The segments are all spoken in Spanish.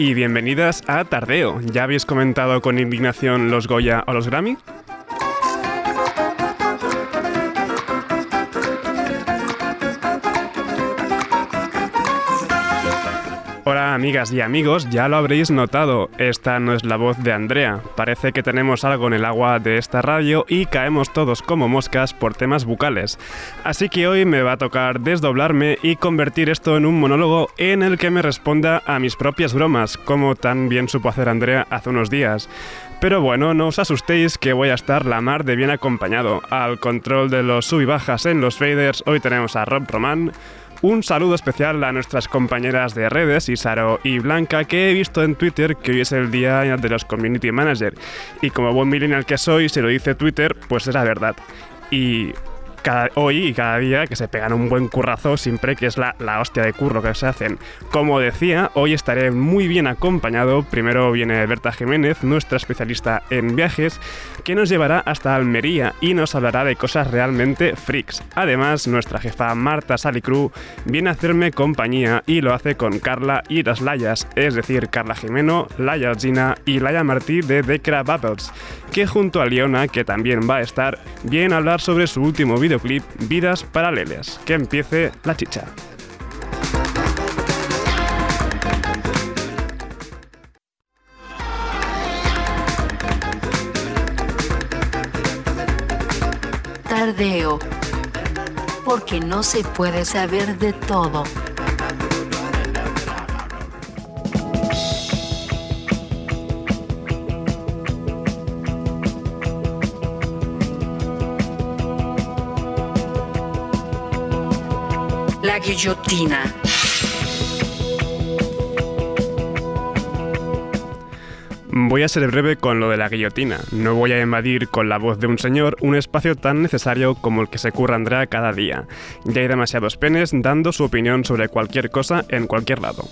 Y bienvenidas a Tardeo. ¿Ya habéis comentado con indignación los Goya o los Grammy? Amigas y amigos, ya lo habréis notado, esta no es la voz de Andrea. Parece que tenemos algo en el agua de esta radio y caemos todos como moscas por temas bucales. Así que hoy me va a tocar desdoblarme y convertir esto en un monólogo en el que me responda a mis propias bromas, como tan bien supo hacer Andrea hace unos días. Pero bueno, no os asustéis que voy a estar la mar de bien acompañado. Al control de los sub y bajas en los faders, hoy tenemos a Rob Román. Un saludo especial a nuestras compañeras de redes, Isaro y Blanca, que he visto en Twitter que hoy es el día de los Community Manager. Y como buen millennial que soy, si lo dice Twitter, pues es la verdad. Y hoy y cada día que se pegan un buen currazo siempre que es la, la, hostia de curro que se hacen. Como decía, hoy estaré muy bien acompañado. Primero viene Berta Jiménez, nuestra especialista en viajes, que nos llevará hasta Almería y nos hablará de cosas realmente freaks. Además, nuestra jefa Marta Salicru viene a hacerme compañía y lo hace con Carla y las Layas, es decir, Carla Jimeno, Laya Algina y Laya Martí de Decra Bubbles, que junto a Leona, que también va a estar, viene a hablar sobre su último video videoclip Vidas Paralelas. Que empiece la chicha. Tardeo. Porque no se puede saber de todo. Guillotina. Voy a ser breve con lo de la guillotina. No voy a invadir con la voz de un señor un espacio tan necesario como el que se curra Andrea cada día. Ya hay demasiados penes dando su opinión sobre cualquier cosa en cualquier lado.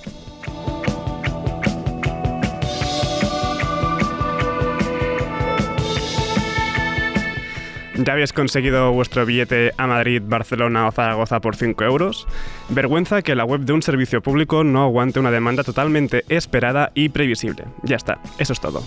¿Ya habéis conseguido vuestro billete a Madrid, Barcelona o Zaragoza por 5 euros? Vergüenza que la web de un servicio público no aguante una demanda totalmente esperada y previsible. Ya está, eso es todo.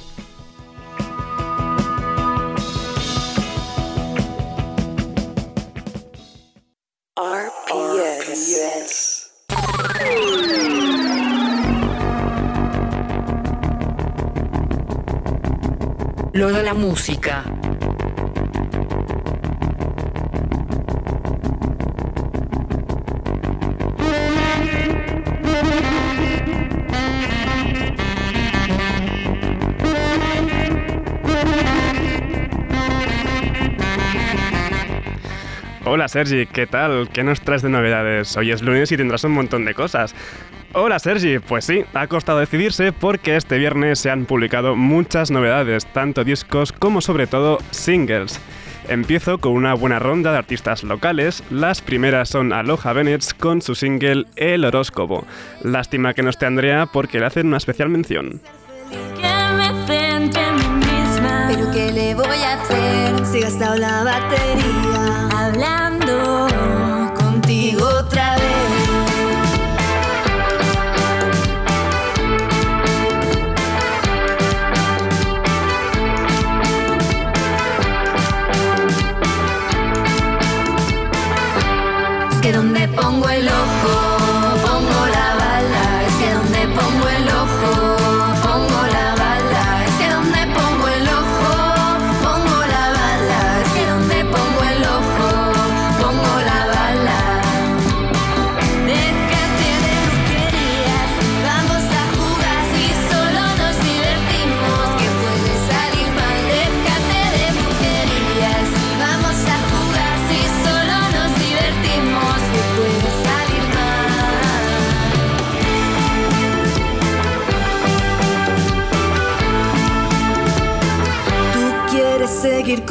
Lo de la música. Hola Sergi, ¿qué tal? ¿Qué nos traes de novedades? Hoy es lunes y tendrás un montón de cosas. Hola Sergi, pues sí, ha costado decidirse porque este viernes se han publicado muchas novedades, tanto discos como sobre todo singles. Empiezo con una buena ronda de artistas locales. Las primeras son Aloha Bennett con su single El Horóscopo. Lástima que no esté Andrea porque le hacen una especial mención. Pero ¿qué le voy a hacer? Se ha gastado la batería. Hablando Contigo otra vez.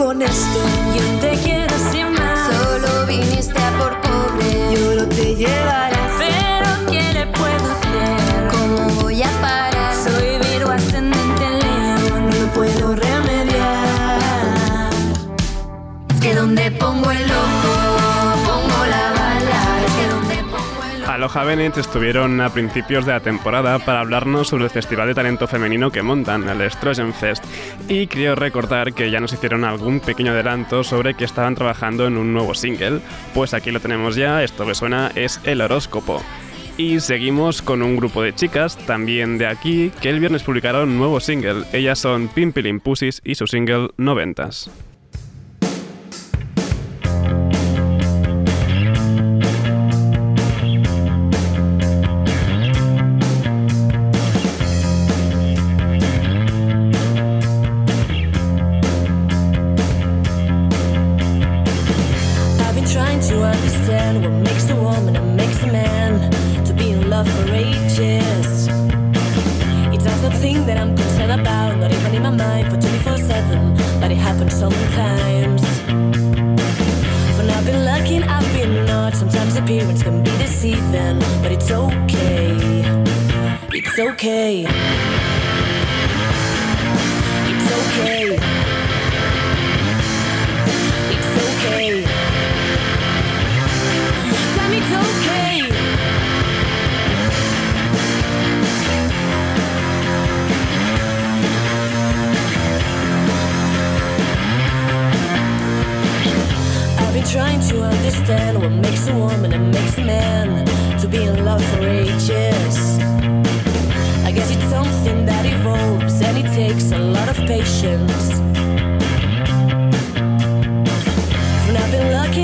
Con esto. Yo te quiero sin más. Solo viniste a por pobre. Y oro te llevarás. Pero ¿qué le puedo hacer? ¿Cómo voy a parar? Soy Virgo ascendente Leo. No lo puedo remediar. Es que donde pongo el ojo, Aloha Bennett estuvieron a principios de la temporada para hablarnos sobre el festival de talento femenino que montan, el Estrogen Fest. Y creo recordar que ya nos hicieron algún pequeño adelanto sobre que estaban trabajando en un nuevo single. Pues aquí lo tenemos ya, esto que suena es El Horóscopo. Y seguimos con un grupo de chicas, también de aquí, que el viernes publicaron un nuevo single. Ellas son Pimpilin Pussies y su single Noventas.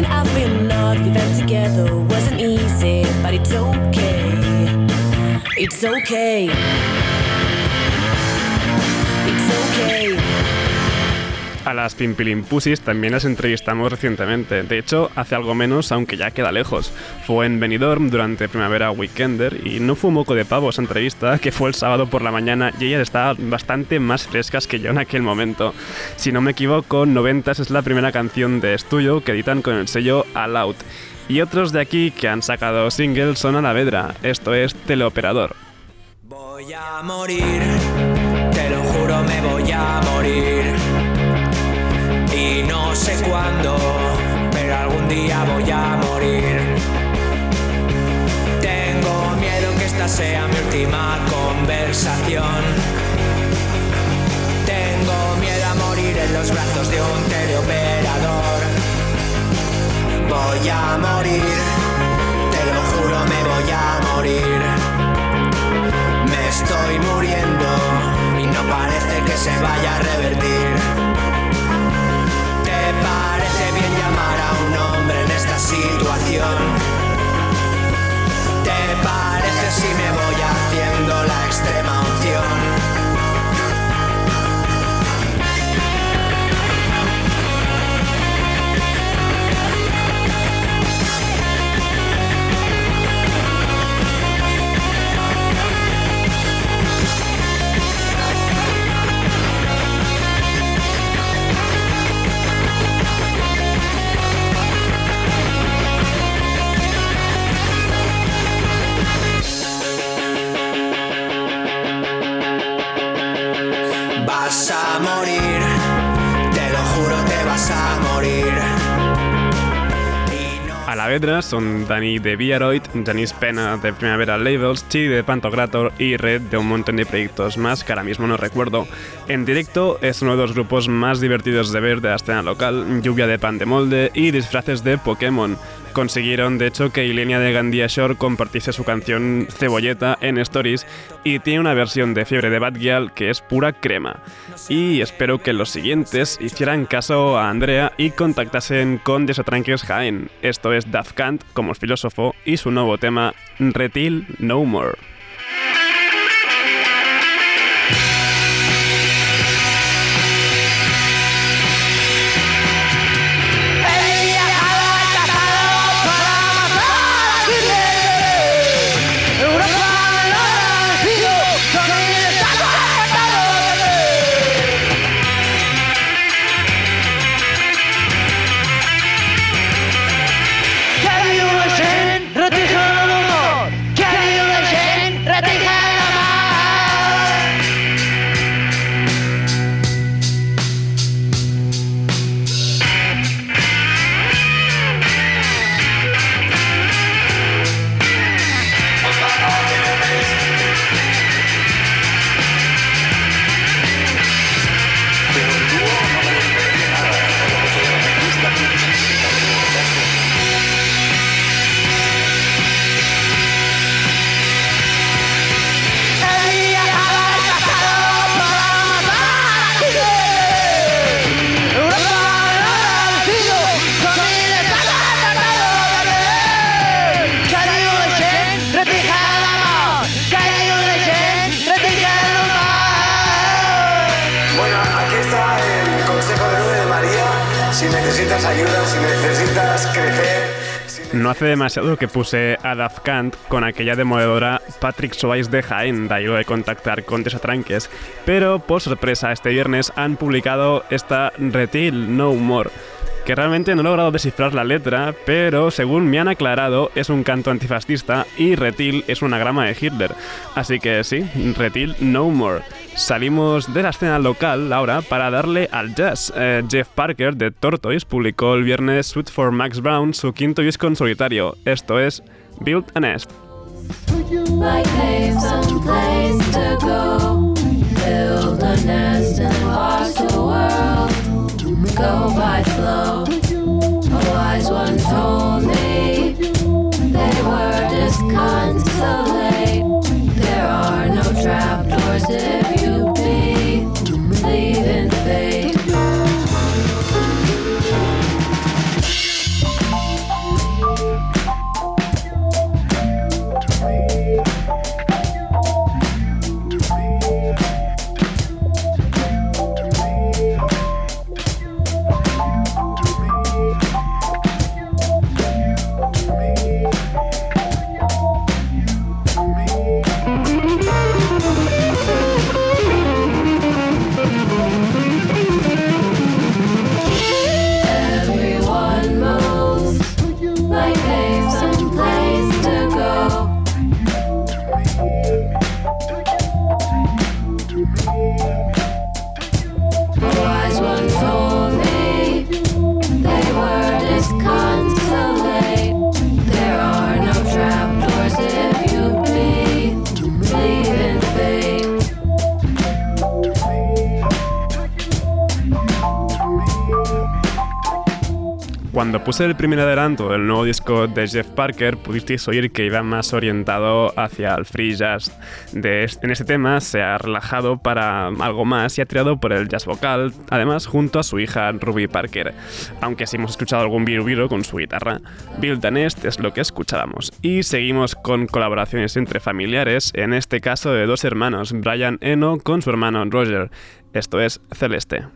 I've been and I've been together wasn't easy, but it's okay. It's okay. It's okay. A las Pimpilin Pussies también las entrevistamos recientemente. De hecho, hace algo menos, aunque ya queda lejos. Fue en Benidorm durante Primavera Weekender y no fue un moco de pavo esa entrevista, que fue el sábado por la mañana y ellas estaban bastante más frescas que yo en aquel momento. Si no me equivoco, Noventas es la primera canción de estudio que editan con el sello All Out. Y otros de aquí que han sacado singles son Alavedra, esto es Teleoperador. Voy a morir, te lo juro, me voy a morir. No sé cuándo, pero algún día voy a morir. Tengo miedo que esta sea mi última conversación. Tengo miedo a morir en los brazos de un teleoperador. Voy a morir, te lo juro, me voy a morir. Me estoy muriendo y no parece que se vaya a revertir. ¿Te parece bien llamar a un hombre en esta situación? ¿Te parece si me voy haciendo la extrema Alavedra son Dani de Viaroid, Janice Pena de Primavera Labels, Chi de Pantocrator y Red de un montón de proyectos más que ahora mismo no recuerdo. En directo es uno de los grupos más divertidos de ver de la escena local, lluvia de pan de molde y disfraces de Pokémon. Consiguieron de hecho que Ilenia de Gandía Shore compartiese su canción Cebolleta en Stories y tiene una versión de Fiebre de Batgirl que es pura crema. Y espero que los siguientes hicieran caso a Andrea y contactasen con Desatranques Jaén. Esto es Daft Kant como filósofo y su nuevo tema Retil No More. No hace demasiado que puse a Daft Kant con aquella demoledora Patrick Swayze de Jaén, de ahí lo de contactar con Tranques, pero por sorpresa este viernes han publicado esta Retail No More que realmente no he logrado descifrar la letra, pero según me han aclarado es un canto antifascista y Retil es un anagrama de Hitler. Así que sí, Retil no more. Salimos de la escena local ahora para darle al jazz. Eh, Jeff Parker de Tortoise publicó el viernes Suit for Max Brown su quinto disco en solitario, esto es Build a Nest. There are no Cuando puse el primer adelanto del nuevo disco de Jeff Parker, pudisteis oír que iba más orientado hacia el free jazz. En este tema se ha relajado para algo más y ha tirado por el jazz vocal, además junto a su hija Ruby Parker. Aunque sí hemos escuchado algún viru con su guitarra. Build a Nest es lo que escuchábamos. Y seguimos con colaboraciones entre familiares, en este caso de dos hermanos, Brian Eno con su hermano Roger. Esto es Celeste.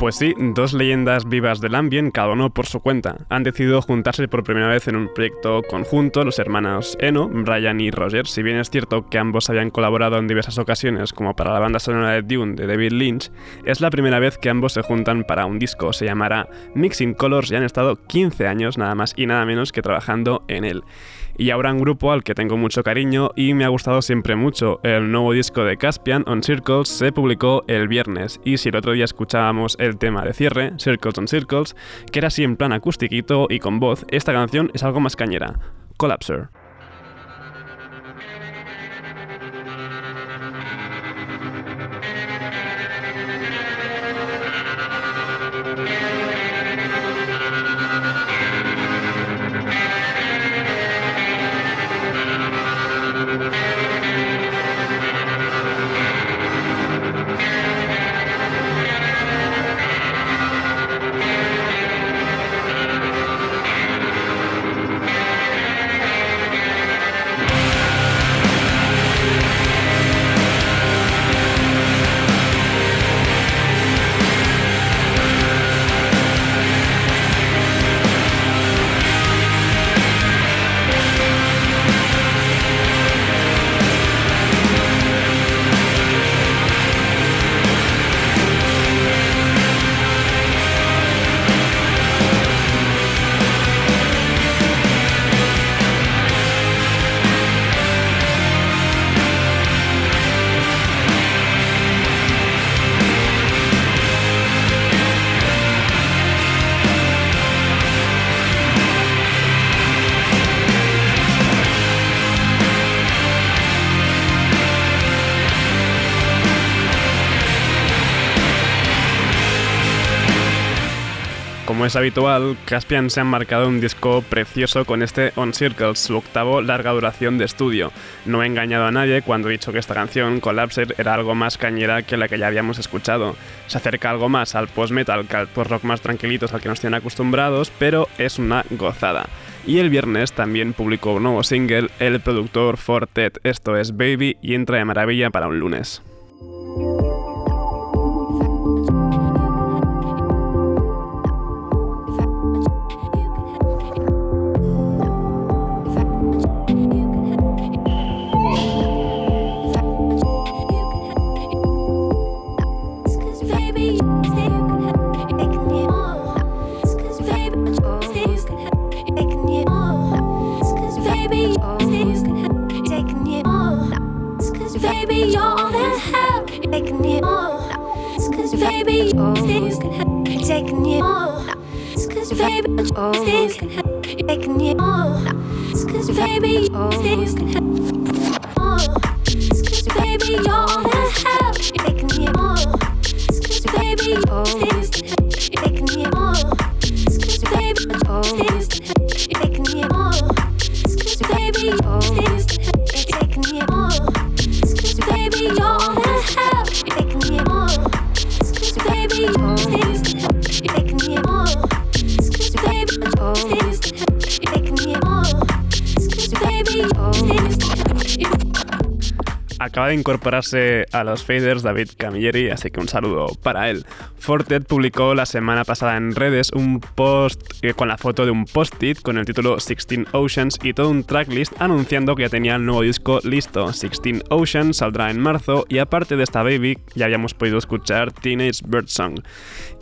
Pues sí, dos leyendas vivas del ambient, cada uno por su cuenta. Han decidido juntarse por primera vez en un proyecto conjunto, los hermanos Eno, Brian y Roger. Si bien es cierto que ambos habían colaborado en diversas ocasiones, como para la banda sonora de Dune de David Lynch, es la primera vez que ambos se juntan para un disco. Se llamará Mixing Colors y han estado 15 años nada más y nada menos que trabajando en él. Y ahora un grupo al que tengo mucho cariño y me ha gustado siempre mucho. El nuevo disco de Caspian, On Circles, se publicó el viernes. Y si el otro día escuchábamos el tema de cierre, Circles on Circles, que era así en plan acustiquito y con voz, esta canción es algo más cañera. Collapser. Como es habitual, Caspian se ha marcado un disco precioso con este On Circles, su octavo larga duración de estudio. No he engañado a nadie cuando he dicho que esta canción, Collapsed, era algo más cañera que la que ya habíamos escuchado. Se acerca algo más al post-metal que al post-rock más tranquilitos al que nos tienen acostumbrados, pero es una gozada. Y el viernes también publicó un nuevo single el productor Fortet, esto es Baby, y entra de maravilla para un lunes. baby, oh, things can happen. Taking you oh. all. Cause baby, oh, things can happen. Taking you all. Cause baby, oh, things can happen. It's cause baby, you're all that help. Taking you oh. all. Cause baby, oh, things can happen. Taking you oh. all. Cause baby, oh, things can happen. Taking you all. Cause baby, oh, things Acaba de incorporarse a los faders David Camilleri, así que un saludo para él. Fortet publicó la semana pasada en redes un post eh, con la foto de un post-it con el título 16 Oceans y todo un tracklist anunciando que ya tenía el nuevo disco listo. 16 Oceans saldrá en marzo y aparte de esta baby ya habíamos podido escuchar Teenage Birdsong.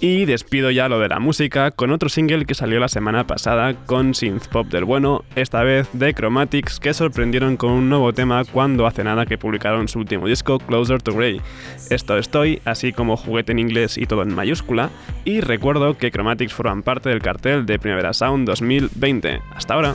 Y despido ya lo de la música con otro single que salió la semana pasada con synth pop del bueno, esta vez de Chromatics que sorprendieron con un nuevo tema cuando hace nada que publicaron su último disco Closer to Grey. Esto estoy, así como juguete en inglés y todo mayúscula, y recuerdo que Chromatics forman parte del cartel de Primavera Sound 2020. Hasta ahora.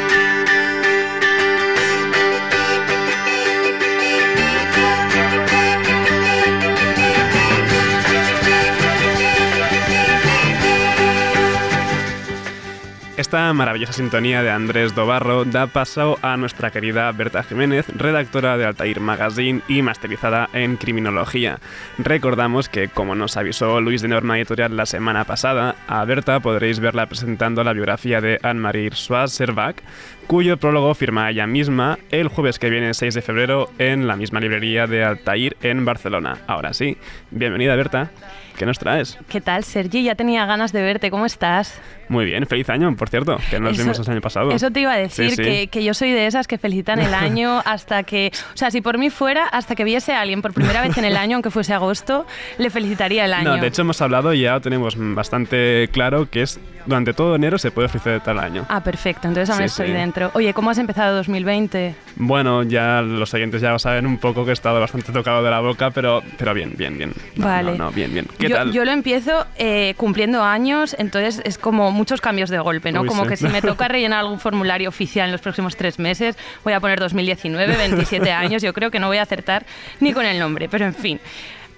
Esta maravillosa sintonía de Andrés Dobarro da paso a nuestra querida Berta Jiménez, redactora de Altair Magazine y masterizada en criminología. Recordamos que, como nos avisó Luis de Norma Editorial la semana pasada, a Berta podréis verla presentando la biografía de Anne-Marie Schwarzerbach, cuyo prólogo firma ella misma el jueves que viene, 6 de febrero, en la misma librería de Altair en Barcelona. Ahora sí, bienvenida Berta. ¿Qué nos traes? ¿Qué tal, Sergi? Ya tenía ganas de verte. ¿Cómo estás? Muy bien, feliz año, por cierto, que nos Eso- vimos el año pasado. Eso te iba a decir, Sí, sí. Que, que yo soy de esas que felicitan el año hasta que... O sea, si por mí fuera, hasta que viese a alguien por primera vez en el año, aunque fuese agosto, le felicitaría el año. No, de hecho hemos hablado y ya tenemos bastante claro que es durante todo enero se puede ofrecer tal año. Ah, perfecto. Entonces aún Sí, estoy dentro. Oye, ¿cómo has empezado 2020? Bueno, ya los oyentes ya saben un poco que he estado bastante tocado de la boca, pero, pero bien, bien, bien. No, Vale. No, no, bien, bien. ¿Qué yo, tal? yo lo empiezo eh, cumpliendo años, entonces es como muchos cambios de golpe, ¿no? Uy, como sí. que si me toca rellenar algún formulario oficial en los próximos tres meses, voy a poner 2019, 27 años, yo creo que no voy a acertar ni con el nombre, pero en fin.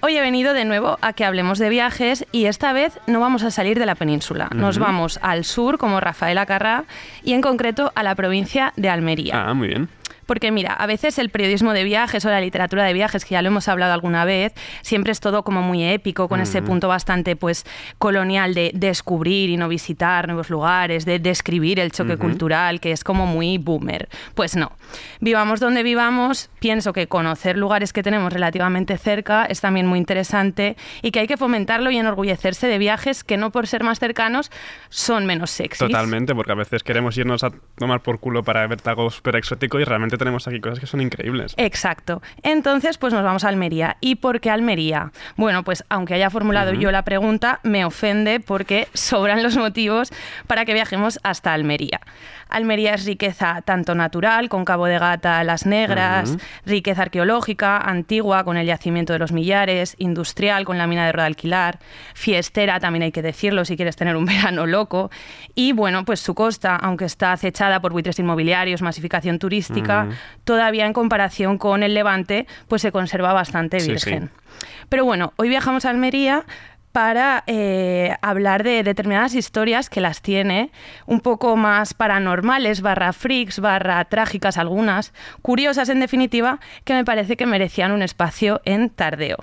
Hoy he venido de nuevo a que hablemos de viajes y esta vez no vamos a salir de la península. Nos vamos al sur, como Rafaela Carrá, y en concreto a la provincia de Almería. Ah, muy bien. Porque mira, a veces el periodismo de viajes o la literatura de viajes, que ya lo hemos hablado alguna vez, siempre es todo como muy épico, con ese punto bastante pues colonial de descubrir y no visitar nuevos lugares, de describir el choque cultural, que es como muy boomer. Pues no. Vivamos donde vivamos, pienso que conocer lugares que tenemos relativamente cerca es también muy interesante y que hay que fomentarlo y enorgullecerse de viajes que no por ser más cercanos son menos sexys. Totalmente, porque a veces queremos irnos a tomar por culo para ver algo súper exótico y realmente tenemos aquí cosas que son increíbles. Exacto. Entonces, pues nos vamos a Almería. ¿Y por qué Almería? Bueno, pues aunque haya formulado yo la pregunta, me ofende porque sobran los motivos para que viajemos hasta Almería. Almería es riqueza tanto natural, con Cabo de Gata, Las Negras, riqueza arqueológica, antigua, con el yacimiento de los Millares, industrial, con la mina de Rodalquilar, fiestera, también hay que decirlo, si quieres tener un verano loco. Y bueno, pues su costa, aunque está acechada por buitres inmobiliarios, masificación turística, Todavía en comparación con el Levante, pues se conserva bastante Sí, virgen. sí. Pero bueno, hoy viajamos a Almería para eh, hablar de determinadas historias que las tiene, un poco más paranormales, barra freaks, barra trágicas algunas, curiosas en definitiva, que me parece que merecían un espacio en Tardeo.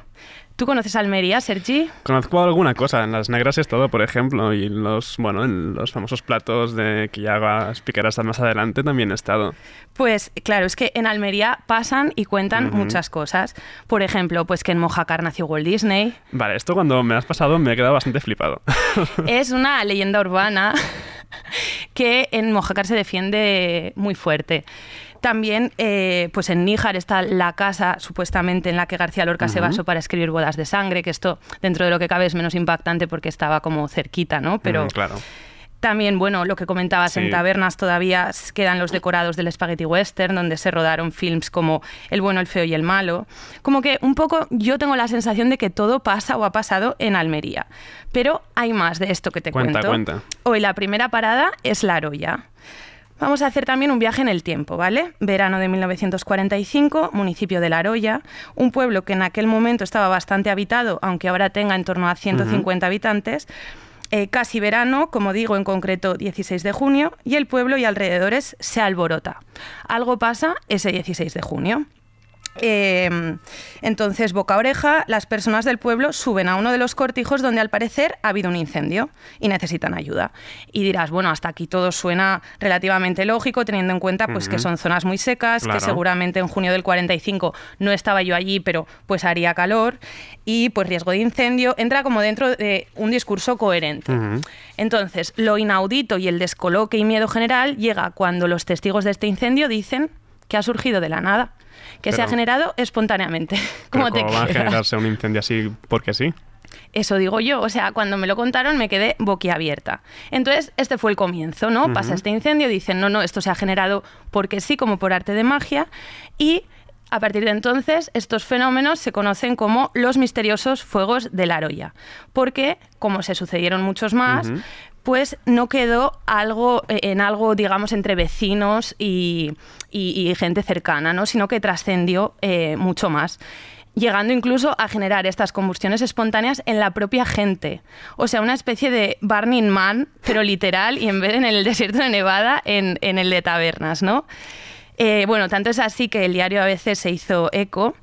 ¿Tú conoces Almería, Sergi? Conozco alguna cosa, en las negras es todo, por ejemplo, y en los, bueno, en los famosos platos de que ya explicarás más adelante también he estado. Pues claro, es que en Almería pasan y cuentan muchas cosas. Por ejemplo, pues que en Mojácar nació Walt Disney. Vale, esto cuando me has pasado me he quedado bastante flipado. es una leyenda urbana que en Mojácar se defiende muy fuerte. También, eh, pues en Níjar está la casa supuestamente en la que García Lorca se basó para escribir Bodas de Sangre, que esto dentro de lo que cabe es menos impactante porque estaba como cerquita, ¿no? Pero Mm, claro. también, bueno, lo que comentabas, en tabernas todavía quedan los decorados del Spaghetti Western, donde se rodaron films como El bueno, el feo y el malo. Como que un poco yo tengo la sensación de que todo pasa o ha pasado en Almería. Pero hay más de esto que te Cuenta, cuento. cuenta. Hoy la primera parada es La Aroya. Vamos a hacer también un viaje en el tiempo, ¿vale? Verano de 1945, municipio de La Aroya, un pueblo que en aquel momento estaba bastante habitado, aunque ahora tenga en torno a 150 habitantes. Eh, casi verano, como digo, en concreto 16 de junio, y el pueblo y alrededores se alborota. Algo pasa ese 16 de junio. Eh, entonces, boca a oreja, las personas del pueblo suben a uno de los cortijos donde al parecer ha habido un incendio y necesitan ayuda. Y dirás, bueno, hasta aquí todo suena relativamente lógico, teniendo en cuenta pues, que son zonas muy secas, Claro. que seguramente en junio del 45 no estaba yo allí, pero pues haría calor y pues riesgo de incendio. Entra como dentro de un discurso coherente. Entonces, lo inaudito y el descoloque y miedo general llega cuando los testigos de este incendio dicen que ha surgido de la nada, que se ha generado espontáneamente. Pero ¿Cómo te ¿cómo va a generarse un incendio así porque sí? Eso digo yo, o sea, cuando me lo contaron me quedé boquiabierta. Entonces, este fue el comienzo, ¿no? Pasa este incendio, dicen, no, no, esto se ha generado porque sí, como por arte de magia, y a partir de entonces estos fenómenos se conocen como los misteriosos fuegos de la Aroya, porque, como se sucedieron muchos más. Pues no quedó algo eh, en algo, digamos, entre vecinos y, gente cercana, ¿no? sino que trascendió eh, mucho más llegando incluso a generar estas combustiones espontáneas en la propia gente. O sea, una especie de Burning Man, pero literal, y en vez de en el desierto de Nevada, en, el de tabernas, ¿no? Eh, bueno, tanto es así que el diario ABC se hizo eco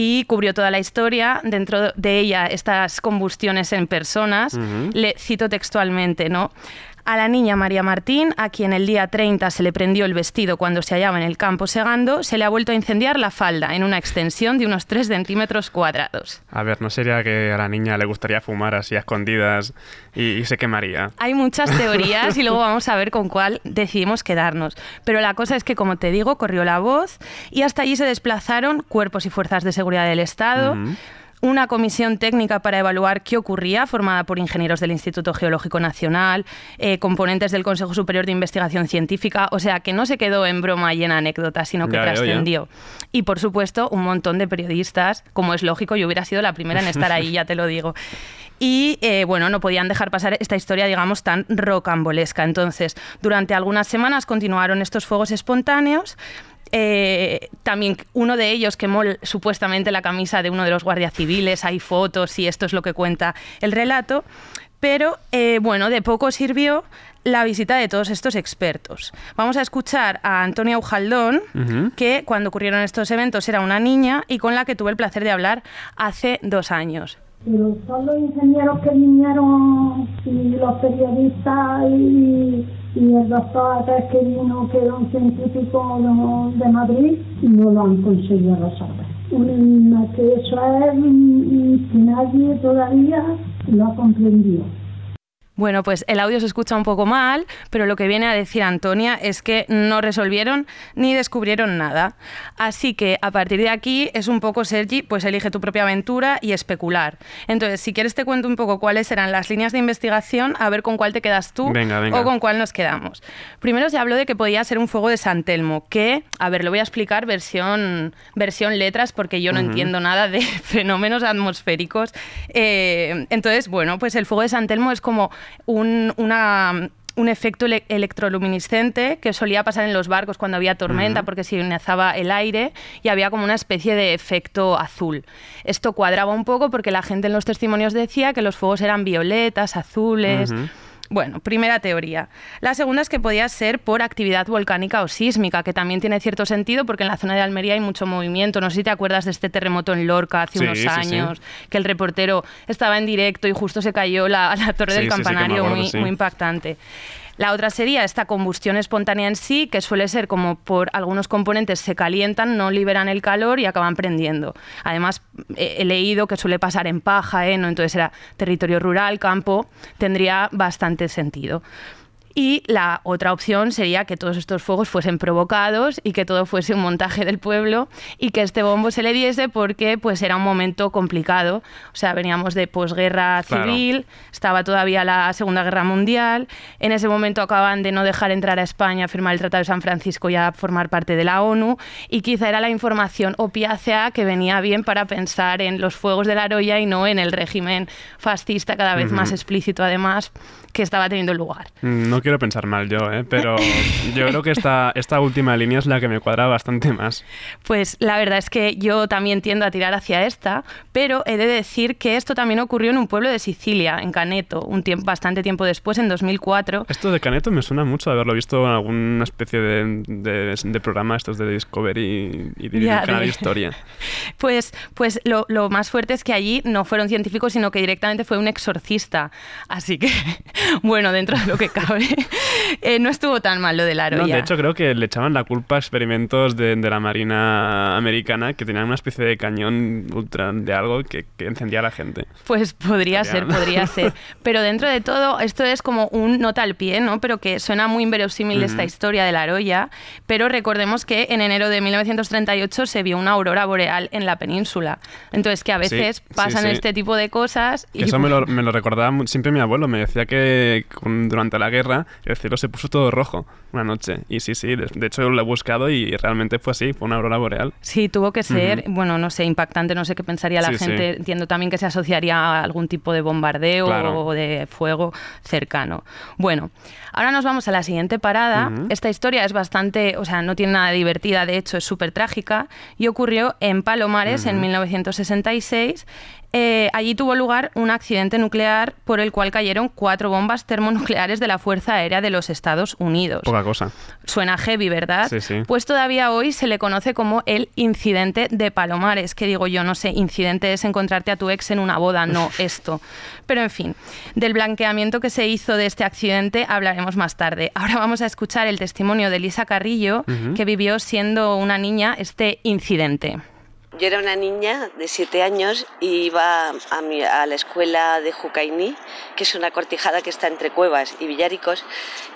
y cubrió toda la historia. Dentro de ella, estas combustiones en personas. Le cito textualmente, ¿no? A la niña María Martín, a quien el día 30 se le prendió el vestido cuando se hallaba en el campo segando, se le ha vuelto a incendiar la falda en una extensión de unos 3 centímetros cuadrados. A ver, ¿no sería que a la niña le gustaría fumar así a escondidas y, y se quemaría? Hay muchas teorías y luego vamos a ver con cuál decidimos quedarnos. Pero la cosa es que, como te digo, corrió la voz y hasta allí se desplazaron cuerpos y fuerzas de seguridad del Estado. Una comisión técnica para evaluar qué ocurría, formada por ingenieros del Instituto Geológico Nacional, eh, componentes del Consejo Superior de Investigación Científica, o sea, que no se quedó en broma y en anécdota, sino que Ya veo, ya. trascendió. Y por supuesto, un montón de periodistas, como es lógico, yo hubiera sido la primera en estar ahí, ya te lo digo. Y eh, bueno, no podían dejar pasar esta historia, digamos, tan rocambolesca. Entonces, durante algunas semanas continuaron estos fuegos espontáneos. Eh, también uno de ellos quemó supuestamente la camisa de uno de los guardias civiles, hay fotos y esto es lo que cuenta el relato. Pero eh, bueno, de poco sirvió la visita de todos estos expertos. Vamos a escuchar a Antonia Ujaldón, que cuando ocurrieron estos eventos era una niña y con la que tuve el placer de hablar hace dos años. Pero son los ingenieros que vinieron y los periodistas y, el doctor que vino, que era un científico de, Madrid, no lo han conseguido resolver. Una- que eso es que nadie todavía lo ha comprendido. Bueno, pues el audio se escucha un poco mal, pero lo que viene a decir Antonia es que no resolvieron ni descubrieron nada. Así que a partir de aquí es un poco, Sergi, pues elige tu propia aventura y especular. Entonces, si quieres te cuento un poco cuáles eran las líneas de investigación, a ver con cuál te quedas tú Venga, venga. o con cuál nos quedamos. Primero se habló de que podía ser un fuego de San Telmo, que, a ver, lo voy a explicar versión, versión letras porque yo no entiendo nada de fenómenos atmosféricos. Eh, entonces, bueno, pues el fuego de San Telmo es como un, una- un efecto ele- electroluminiscente que solía pasar en los barcos cuando había tormenta porque se ionizaba el aire y había como una especie de efecto azul. Esto cuadraba un poco porque la gente en los testimonios decía que los fuegos eran violetas, azules. Bueno, primera teoría. La segunda es que podía ser por actividad volcánica o sísmica, que también tiene cierto sentido porque en la zona de Almería hay mucho movimiento. No sé si te acuerdas de este terremoto en Lorca hace Sí, unos sí, sí. años, que el reportero estaba en directo y justo se cayó la, la torre del campanario, acuerdo, muy, muy impactante. La otra sería esta combustión espontánea en sí, que suele ser como por algunos componentes se calientan, no liberan el calor y acaban prendiendo. Además, he leído que suele pasar en paja, ¿eh? ¿no? entonces era territorio rural, campo, tendría bastante sentido. Y la otra opción sería que todos estos fuegos fuesen provocados y que todo fuese un montaje del pueblo y que este bombo se le diese porque pues era un momento complicado. O sea, veníamos de posguerra Claro. civil, estaba todavía la Segunda Guerra Mundial, en ese momento acaban de no dejar entrar a España a firmar el Tratado de San Francisco y a formar parte de la ONU y quizá era la información opiácea que venía bien para pensar en los fuegos de la Aroya y no en el régimen fascista cada vez más explícito además que estaba teniendo lugar. Mm, No quiero pensar mal yo, ¿eh? pero yo creo que esta, esta última línea es la que me cuadra bastante más. Pues la verdad es que yo también tiendo a tirar hacia esta, pero he de decir que esto también ocurrió en un pueblo de Sicilia, en Caneto, un tiempo, bastante tiempo después, en 2004. Esto de Caneto me suena mucho de haberlo visto en alguna especie de, de, de programa estos de Discovery y, y de Ya, canal de- Historia. Pues, pues lo, lo más fuerte es que allí no fueron científicos, sino que directamente fue un exorcista. Así que, bueno, dentro de lo que cabe, eh, no estuvo tan mal lo de la No, Aroya. de hecho, creo que le echaban la culpa a experimentos de, de la Marina americana que tenían una especie de cañón ultra de algo que, que encendía a la gente. Pues podría ser, Podría. ser. Pero dentro de todo, esto es como un nota al pie, ¿no? Pero que suena muy inverosímil esta Ujú. historia de la Aroya. Pero recordemos que en enero de 1938 se vio una aurora boreal en la península. Entonces, que a Sí, veces sí, pasan sí. este tipo de cosas. Que eso me lo, me lo recordaba siempre mi abuelo. Me decía que con- durante la guerra el cielo se puso todo rojo una noche. Y sí, sí, de, de hecho lo he buscado y realmente fue así, fue una aurora boreal. Sí, tuvo que ser, bueno, no sé, impactante, no sé qué pensaría la Sí, sí. gente. Entiendo también que se asociaría a algún tipo de bombardeo Claro. o de fuego cercano. Bueno, ahora nos vamos a la siguiente parada. Esta historia es bastante, o sea, no tiene nada divertida, de hecho es súper trágica y ocurrió en Palomares en Ujú. 1966. Eh, allí tuvo lugar un accidente nuclear por el cual cayeron cuatro bombas termonucleares de la Fuerza Aérea de los Estados Unidos. Poca cosa. Suena heavy, ¿verdad? Sí, sí. Pues todavía hoy se le conoce como el incidente de Palomares, que digo yo, no sé, incidente es encontrarte a tu ex en una boda, no esto. Pero en fin, del blanqueamiento que se hizo de este accidente hablaremos más tarde. Ahora vamos a escuchar el testimonio de Lisa Carrillo, que vivió siendo una niña este incidente. Yo era una niña de siete años y iba a, a la escuela de Jucainí, que es una cortijada que está entre Cuevas y Villaricos,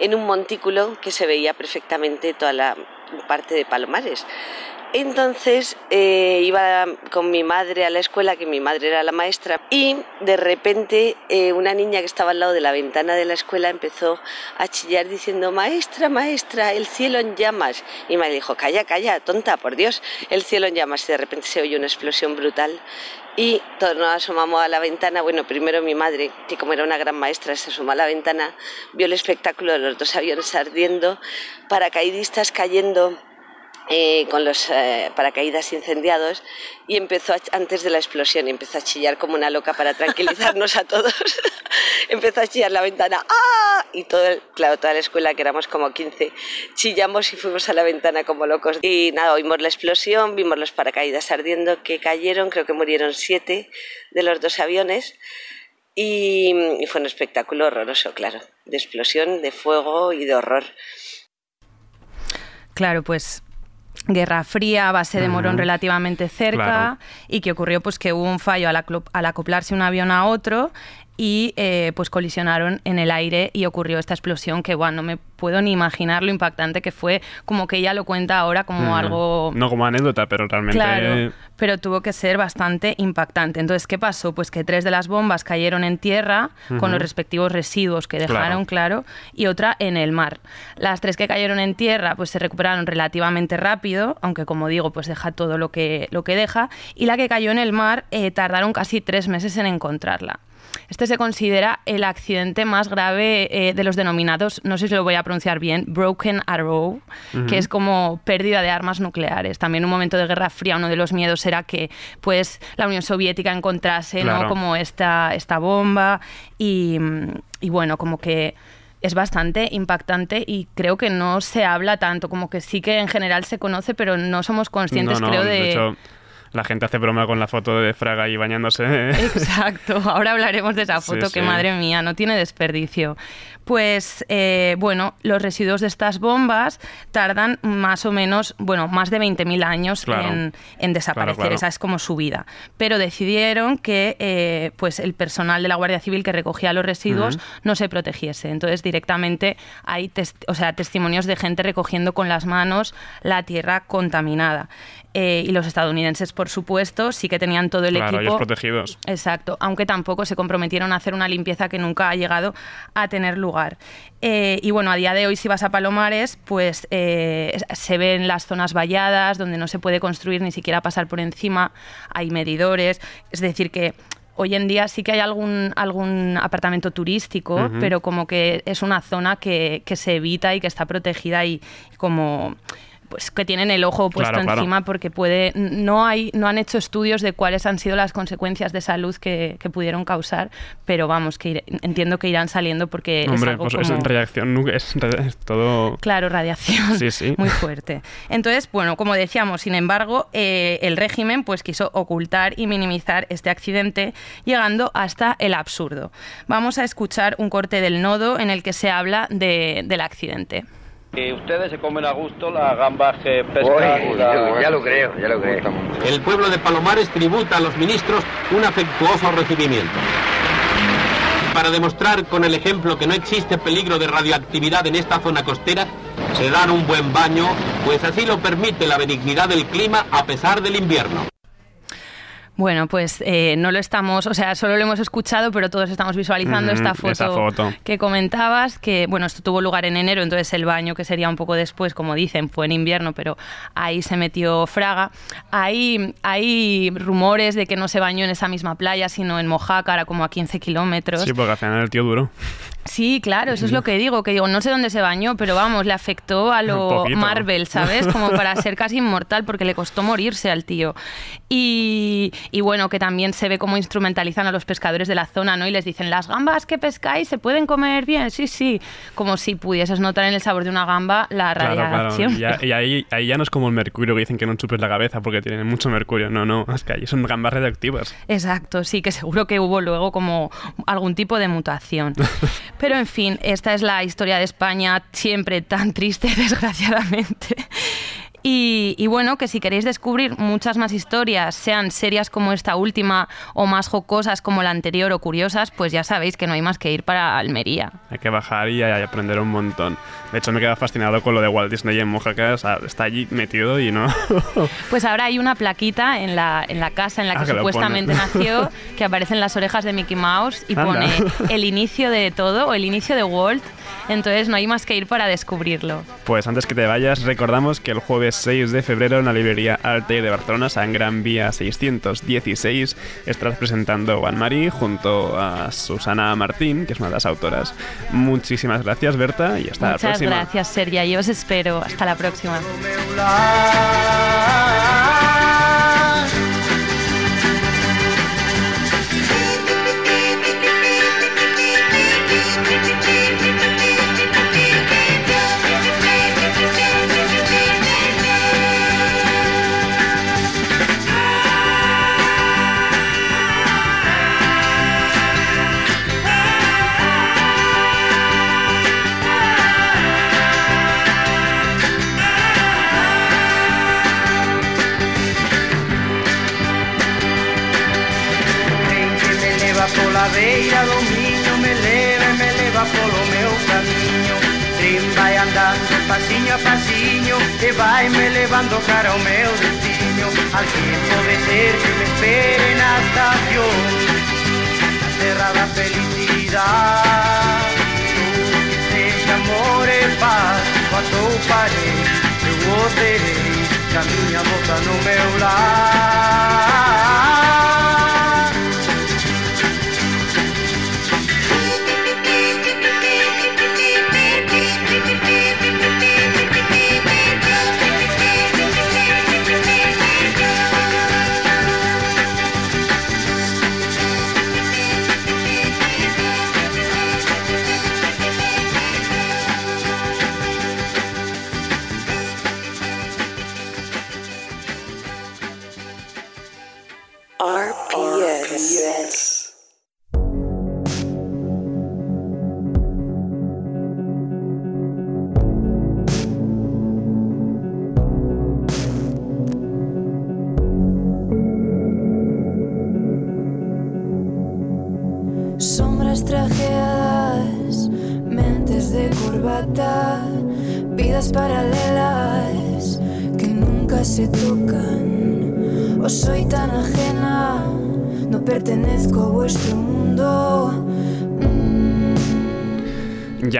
en un montículo que se veía perfectamente toda la parte de Palomares. Entonces eh, iba con mi madre a la escuela, que mi madre era la maestra, y de repente eh, una niña que estaba al lado de la ventana de la escuela empezó a chillar diciendo, maestra, maestra, el cielo en llamas. Y madre dijo, calla, calla, tonta, por Dios, el cielo en llamas. Y de repente se oyó una explosión brutal. Y todos nos asomamos a la ventana. Bueno, primero mi madre, que como era una gran maestra, se asomó a la ventana, vio el espectáculo de los dos aviones ardiendo, paracaidistas cayendo eh, con los eh, paracaídas incendiados y empezó a- antes de la explosión empezó a chillar como una loca para tranquilizarnos a todos. Empezó a chillar la ventana ¡ah! y todo el- claro toda la escuela que éramos como 15 chillamos y fuimos a la ventana como locos. Y nada oímos la explosión vimos los paracaídas ardiendo que cayeron creo que murieron siete de los dos aviones. Y, y fue un espectáculo horroroso claro de explosión de fuego y de horror. Claro, pues Guerra Fría, base de Morón relativamente cerca, Claro. y que ocurrió pues que hubo un fallo al, al acoplarse un avión a otro y eh, pues colisionaron en el aire y ocurrió esta explosión que bueno, no me puedo ni imaginar lo impactante que fue, como que ella lo cuenta ahora como algo No como anécdota, pero realmente... Claro, pero tuvo que ser bastante impactante. Entonces, ¿qué pasó? Pues que tres de las bombas cayeron en tierra con los respectivos residuos que Claro. dejaron, claro. y otra en el mar. Las tres que cayeron en tierra pues se recuperaron relativamente rápido, aunque como digo, pues deja todo lo que, lo que deja, y la que cayó en el mar eh, tardaron casi tres meses en encontrarla. Este se considera el accidente más grave eh, de los denominados, no sé si lo voy a pronunciar bien, Broken Arrow, que es como pérdida de armas nucleares. También en un momento de Guerra Fría uno de los miedos era que pues la Unión Soviética encontrase como esta, esta bomba. Y, y bueno, como que es bastante impactante y creo que no se habla tanto, como que sí que en general se conoce, pero no somos conscientes, no, no, creo, de hecho, la gente hace broma con la foto de Fraga ahí bañándose. Exacto, ahora hablaremos de esa Sí, foto que sí. madre mía, no tiene desperdicio. Pues eh, bueno, los residuos de estas bombas tardan más o menos, bueno, más de 20.000 años Claro. en, en desaparecer, Claro, claro. esa es como su vida. Pero decidieron que eh, pues el personal de la Guardia Civil que recogía los residuos no se protegiese. Entonces directamente hay o sea, testimonios de gente recogiendo con las manos la tierra contaminada. Eh, y los estadounidenses, por supuesto, sí que tenían todo el claro, equipo protegidos. Exacto, aunque tampoco se comprometieron a hacer una limpieza que nunca ha llegado a tener lugar. Eh, y bueno, a día de hoy si vas a Palomares, pues eh, se ven las zonas valladas donde no se puede construir ni siquiera pasar por encima, hay medidores, es decir que... Hoy en día sí que hay algún, algún apartamento turístico, pero como que es una zona que, que se evita y que está protegida y como pues que tienen el ojo puesto Claro, claro. encima porque puede no hay no han hecho estudios de cuáles han sido las consecuencias de salud que, que pudieron causar pero vamos que entiendo que irán saliendo porque es Hombre, algo pues como es reacción, nu- es, es todo... Claro, radiación Sí, sí. muy fuerte. Entonces, bueno, como decíamos, sin embargo, eh, el régimen pues quiso ocultar y minimizar este accidente, llegando hasta el absurdo. Vamos a escuchar un corte del nodo en el que se habla de- del accidente. Y ustedes se comen a gusto las gambas que pescan. Uy, ya lo creo, ya lo creo. El pueblo de Palomares tributa a los ministros un afectuoso recibimiento. Para demostrar con el ejemplo que no existe peligro de radioactividad en esta zona costera, se dan un buen baño, pues así lo permite la benignidad del clima a pesar del invierno. Bueno, pues eh, no lo estamos, o sea, solo lo hemos escuchado, pero todos estamos visualizando esta, foto foto. que comentabas, que bueno, esto tuvo lugar en enero, entonces el baño que sería un poco después, como dicen, fue en invierno, pero ahí se metió Fraga. Hay, hay rumores de que no se bañó en esa misma playa, sino en Mojácar, como a 15 kilómetros. Sí, porque al final el tío duro. Sí, claro, eso es lo que digo, que digo, no sé dónde se bañó, pero vamos, le afectó a lo. Marvel, ¿sabes? Como para ser casi inmortal, porque le costó morirse al tío. Y, y bueno, que también se ve cómo instrumentalizan a los pescadores de la zona, ¿no? Y les dicen, las gambas que pescáis se pueden comer bien, sí, sí. Como si pudieses notar en el sabor de una gamba la Claro, radiación. Y ahí, ahí ya no es como el mercurio que dicen que no chupes la cabeza porque tienen mucho mercurio. No, no, es que ahí son gambas radioactivas. Exacto, sí, que seguro que hubo luego como algún tipo de mutación. Pero en fin, esta es la historia de España, siempre tan triste, desgraciadamente. Y, y bueno, que si queréis descubrir muchas más historias, sean serias como esta última o más jocosas como la anterior o curiosas, pues ya sabéis que no hay más que ir para Almería. Hay que bajar y, aprender un montón. De hecho, me queda fascinado con lo de Walt Disney en Mojácar. O sea, está allí metido y no. Pues ahora hay una plaquita en la, en la casa en la Ah, que supuestamente nació, que aparecen las orejas de Mickey Mouse y Anda. pone el inicio de todo o el inicio de Walt. Entonces no hay más que ir para descubrirlo. Pues antes que te vayas, recordamos que el jueves 6 de febrero en la librería Altair de Barcelona, San Gran Vía 616, estarás presentando Juan Mari junto a Susana Martín, que es una de las autoras. Muchísimas gracias, Berta, y hasta la Muchas próxima. gracias, Sergia. Yo os espero. Hasta la próxima. Bye. pola beira do miño Me leva e me leva polo meu camiño Trim vai andando pasiño a pasiño E vai me levando cara ao meu destino. Alguén pode ser que me espere na estación Na terra da felicidade Seja amor e paz parei Eu o terei Que a no meu lar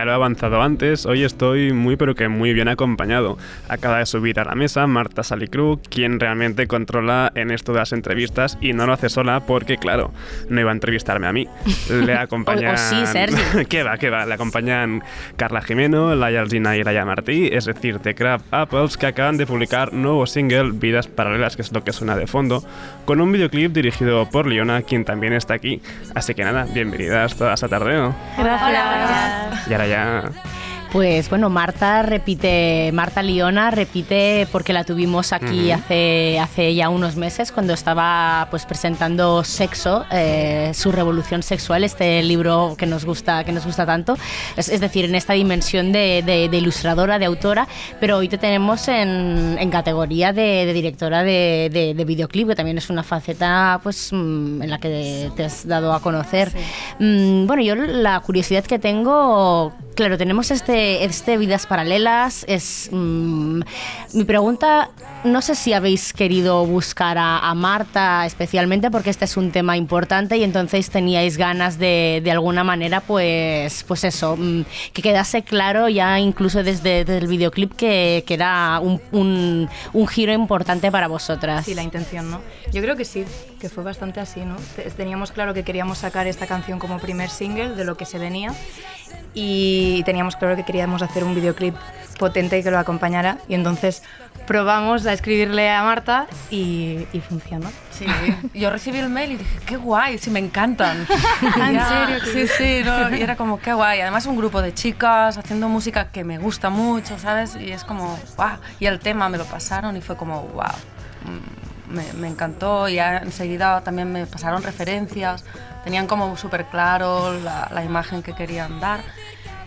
Ya lo he avanzado antes, hoy estoy muy pero que muy bien acompañado. Acaba de subir a la mesa Marta Salicru, quien realmente controla en esto de las entrevistas y no lo hace sola porque, claro, no iba a entrevistarme a mí. Le acompañan... O- o sí, Sergi. ¿Qué va, qué va? Le acompañan Carla Jimeno, Laia Alsina y Laia Martí, es decir, The Crab Apples, que acaban de publicar nuevo single Vidas Paralelas, que es lo que suena de fondo, con un videoclip dirigido por Liona, quien también está aquí. Así que nada, bienvenidas todas a Tardeo. Gracias. Y ahora ya... yeah. Pues bueno, Marta repite, Marta Liona repite porque la tuvimos aquí Ujú. hace, hace ya unos meses cuando estaba pues presentando Sexo, eh, su revolución sexual, este libro que nos gusta, que nos gusta tanto. Es, es decir, en esta dimensión de, de- de ilustradora, de autora, pero hoy te tenemos en, en categoría de, de directora de, de- de videoclip, que también es una faceta pues mm, en la que te has dado a conocer. Mm, bueno, yo la curiosidad que tengo, claro, tenemos este, este Vidas Paralelas, es mm, mi pregunta, no sé si habéis querido buscar a, Marta especialmente porque este es un tema importante y entonces teníais ganas de, de alguna manera, pues, pues eso, mm, que quedase claro ya incluso desde, el videoclip que, que era un, un- un giro importante para vosotras. Sí, la intención, ¿no? Yo creo que sí, que fue bastante así, ¿no? Te- Teníamos claro que queríamos sacar esta canción como primer single de lo que se venía y teníamos claro que queríamos hacer un videoclip potente y que lo acompañara y entonces probamos a escribirle a Marta y, y funcionó. Sí, yo recibí el mail y dije, qué guay, sí, me encantan. ¿En serio? Sí, sí, no, y era como, qué guay. Además, un grupo de chicas haciendo música que me gusta mucho, ¿sabes? Y es como, wow. Y el tema me lo pasaron y fue como, wow. Mm, Me, me encantó y enseguida también me pasaron referencias. Tenían como súper claro la, la imagen que querían dar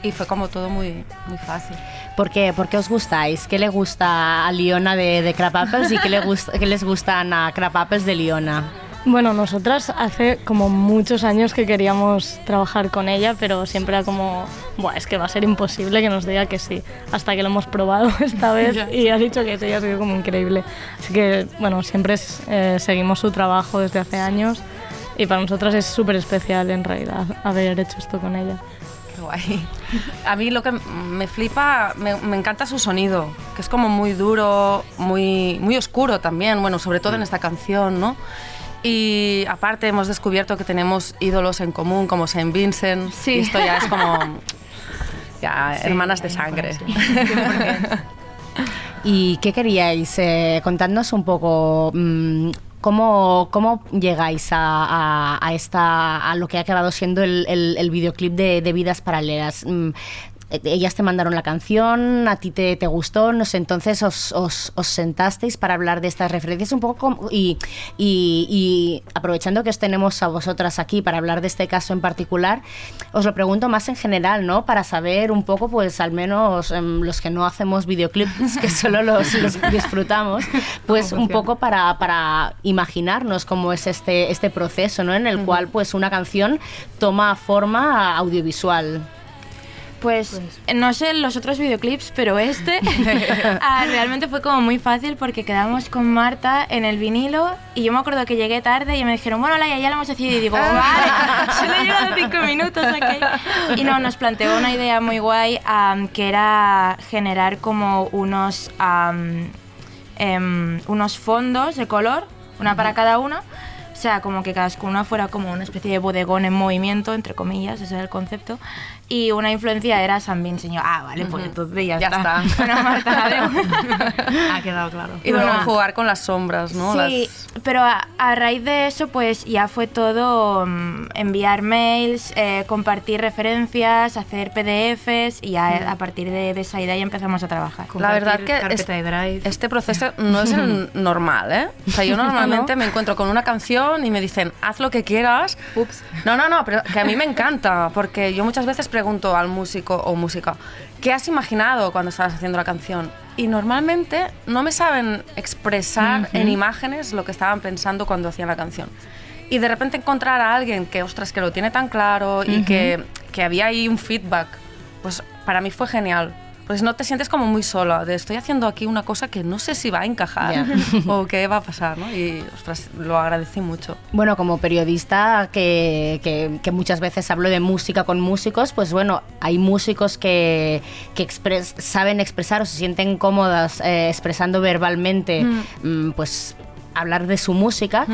y fue como todo muy, muy fácil. ¿Por qué? ¿Por qué os gustáis? ¿Qué le gusta a Liona de, de Crap Apples y qué, le gusta, qué les gustan a Crap Apples de Liona? Bueno, nosotras hace como muchos años que queríamos trabajar con ella, pero siempre era como, Buah, es que va a ser imposible que nos diga que sí, hasta que lo hemos probado esta vez y ha dicho que sí, ha sido como increíble. Así que, bueno, siempre eh, seguimos su trabajo desde hace años y para nosotras es súper especial en realidad haber hecho esto con ella. Qué guay. A mí lo que me flipa, me, me encanta su sonido, que es como muy duro, muy, muy oscuro también, bueno, sobre todo en esta canción, ¿no? Y aparte hemos descubierto que tenemos ídolos en común como Saint Vincent, y esto ya es como ya Sí, hermanas de sangre. ¿Y qué queríais? Eh, contadnos un poco mm, cómo, cómo llegáis a, esta, a lo que ha acabado siendo el, el- el videoclip de, de Vidas Paralelas. Ellas te mandaron la canción, a ti te, te gustó, no sé, entonces os, os, os sentasteis para hablar de estas referencias un poco y, y- y aprovechando que os tenemos a vosotras aquí para hablar de este caso en particular, os lo pregunto más en general, ¿no? Para saber un poco, pues al menos em, los que no hacemos videoclips, que solo los, los disfrutamos, pues un poco para, para imaginarnos cómo es este, este proceso, ¿no? En el cual pues una canción toma forma audiovisual. Pues no sé los otros videoclips, pero este ah, realmente fue como muy fácil porque quedamos con Marta en el vinilo y yo me acuerdo que llegué tarde y me dijeron, bueno, Laia, ya lo hemos decidido. Y digo, vale, solo he llegado cinco minutos, ok. Y no, nos planteó una idea muy guay am, que era generar como unos, em, unos fondos de color, una para cada una. O sea, como que cada una fuera como una especie de bodegón en movimiento, entre comillas, ese era el concepto. Y una influencia era San yo, ah, vale, pues entonces ya, Ya está. está. Bueno, Marta. Ha quedado claro. Y luego Bueno, jugar con las sombras, ¿no? Sí, pero a, a raíz de eso, pues ya fue todo mm, enviar mails, eh, compartir referencias, hacer PDFs y ya Mm. a partir de, de esa idea ya empezamos a trabajar. La verdad que es- este proceso no es el normal, ¿eh? O sea, yo normalmente me encuentro con una canción y me dicen, haz lo que quieras. Ups. No, no, no, pero que a mí me encanta, porque yo muchas veces pregunto al músico o música, ¿qué has imaginado cuando estabas haciendo la canción? Y normalmente no me saben expresar en imágenes lo que estaban pensando cuando hacían la canción. Y de repente encontrar a alguien que, ostras, que lo tiene tan claro y que, que había ahí un feedback, pues para mí fue genial. Pues no te sientes como muy sola, de estoy haciendo aquí una cosa que no sé si va a encajar o qué va a pasar, ¿no? Y, ostras, lo agradecí mucho. Bueno, como periodista que, que- que muchas veces hablo de música con músicos, pues bueno, hay músicos que, que expres- saben expresar o se sienten cómodas eh, expresando verbalmente, mm, pues hablar de su música.